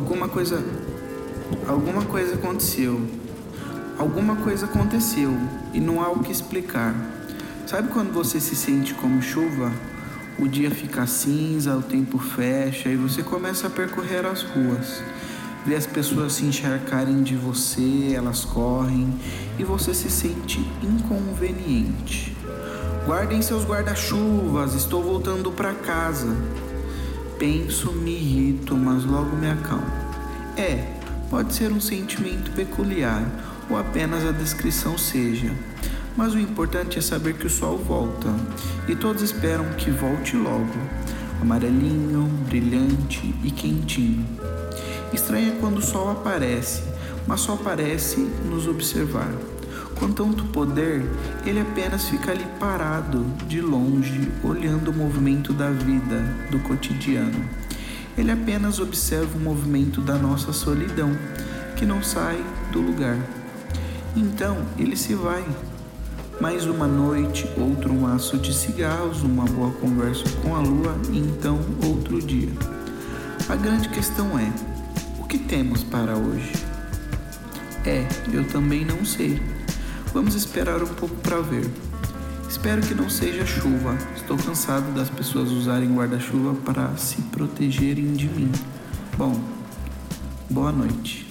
Alguma coisa. Alguma coisa aconteceu. Alguma coisa aconteceu e não há o que explicar. Sabe quando você se sente como chuva? O dia fica cinza, o tempo fecha e você começa a percorrer as ruas. Vê as pessoas se encharcarem de você, elas correm e você se sente inconveniente. Guardem seus guarda-chuvas, estou voltando para casa. Penso, me irrito, mas logo me acalmo. É, pode ser um sentimento peculiar ou apenas a descrição seja. Mas o importante é saber que o sol volta e todos esperam que volte logo, amarelinho, brilhante e quentinho. Estranho é quando o sol aparece, mas só aparece nos observar. Com tanto poder, ele apenas fica ali parado, de longe, olhando o movimento da vida, do cotidiano. Ele apenas observa o movimento da nossa solidão, que não sai do lugar. Então ele se vai. Mais uma noite, outro maço de cigarros, uma boa conversa com a lua e então outro dia. A grande questão é: o que temos para hoje? É, eu também não sei. Vamos esperar um pouco para ver. Espero que não seja chuva. Estou cansado das pessoas usarem guarda-chuva para se protegerem de mim. Bom, boa noite.